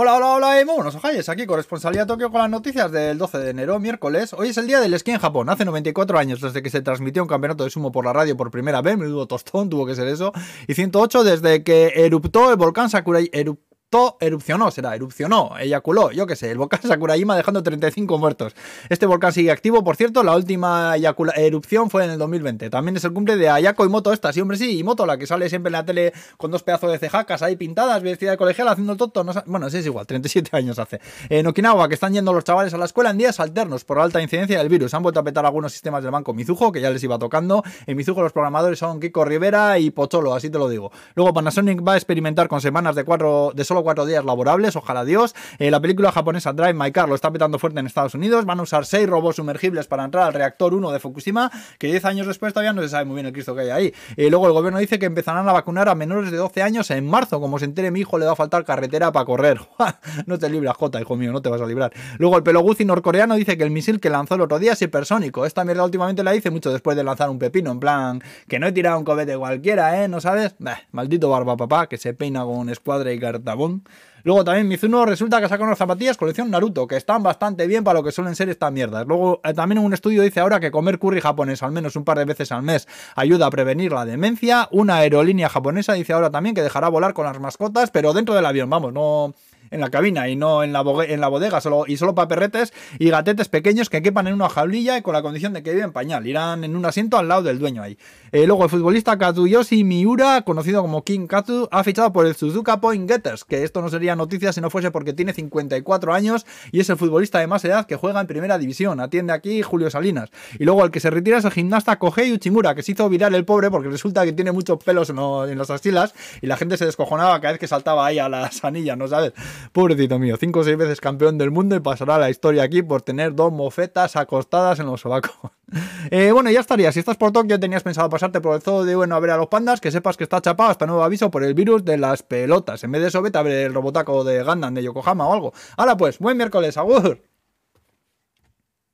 Hola, hola, hola, y muy buenos ojalles, aquí corresponsalía Tokio con las noticias del 12 de enero, miércoles. Hoy es el día del esquí en Japón, hace 94 años desde que se transmitió un campeonato de sumo por la radio por primera vez, menudo tostón, tuvo que ser eso, y 108 desde que eruptó el volcán Sakurai, eruptó erupcionó, será, erupcionó, eyaculó, yo qué sé, el volcán Sakurajima dejando 35 muertos. Este volcán sigue activo, por cierto, la última erupción fue en el 2020. También es el cumple de Ayako y Moto esta, sí, hombre, sí, y Moto, la que sale siempre en la tele con dos pedazos de cejacas ahí pintadas, vestida de colegial, haciendo el tonto, bueno, sí, es igual, 37 años hace. En Okinawa, que están yendo los chavales a la escuela en días alternos por alta incidencia del virus. Han vuelto a petar algunos sistemas del banco Mizuho, que ya les iba tocando. En Mizuho los programadores son Kiko Rivera y Pocholo, así te lo digo. Luego Panasonic va a experimentar con semanas de, cuatro, de solo cuatro días laborables ojalá Dios. Eh, la película japonesa Drive My Car lo está petando fuerte en Estados Unidos. Van a usar seis robots sumergibles para entrar al reactor 1 de Fukushima, que 10 años después todavía no se sabe muy bien el Cristo que hay ahí. Eh, luego el gobierno dice que empezarán a vacunar a menores de 12 años en marzo. Como se entere mi hijo, le va a faltar carretera para correr. no te libras, Jota, hijo mío, no te vas a librar. Luego el peloguzzi norcoreano dice que el misil que lanzó el otro día es hipersónico. Esta mierda últimamente la hice mucho después de lanzar un pepino, en plan, que no he tirado un cohete cualquiera, ¿eh? ¿No sabes? maldito barba papá, que se peina con escuadra y cartabón. Luego también Mizuno resulta que saca unas zapatillas colección Naruto, que están bastante bien para lo que suelen ser estas mierdas. Luego eh, también un estudio dice ahora que comer curry japonés al menos un par de veces al mes ayuda a prevenir la demencia. Una aerolínea japonesa dice ahora también que dejará volar con las mascotas, pero dentro del avión, vamos, no en la cabina y no en la, en la bodega, solo, y solo para perretes y gatetes pequeños que quepan en una jaulilla y con la condición de que viven pañal. Irán en un asiento al lado del dueño ahí. Eh, luego el futbolista Kazuyoshi Miura, conocido como King Katsu, ha fichado por el Suzuka Point Getters, que esto no sería noticia si no fuese porque tiene 54 años y es el futbolista de más edad que juega en primera división. Atiende aquí Julio Salinas. Y luego el que se retira es el gimnasta Kohei Uchimura, que se hizo viral el pobre porque resulta que tiene muchos pelos en, en las axilas y la gente se descojonaba cada vez que saltaba ahí a las anillas, ¿no sabes? Pobrecito mío, cinco o seis veces campeón del mundo y pasará la historia aquí por tener dos mofetas acostadas en los sobacos. Eh, bueno, ya estaría. Si estás por Tokio, tenías pensado pasarte por el zoo de bueno a ver a los pandas, que sepas que está chapado hasta nuevo aviso por el virus de las pelotas. En vez de eso, vete a ver el robotaco de Gundam de Yokohama o algo. Ahora pues, buen miércoles, agur.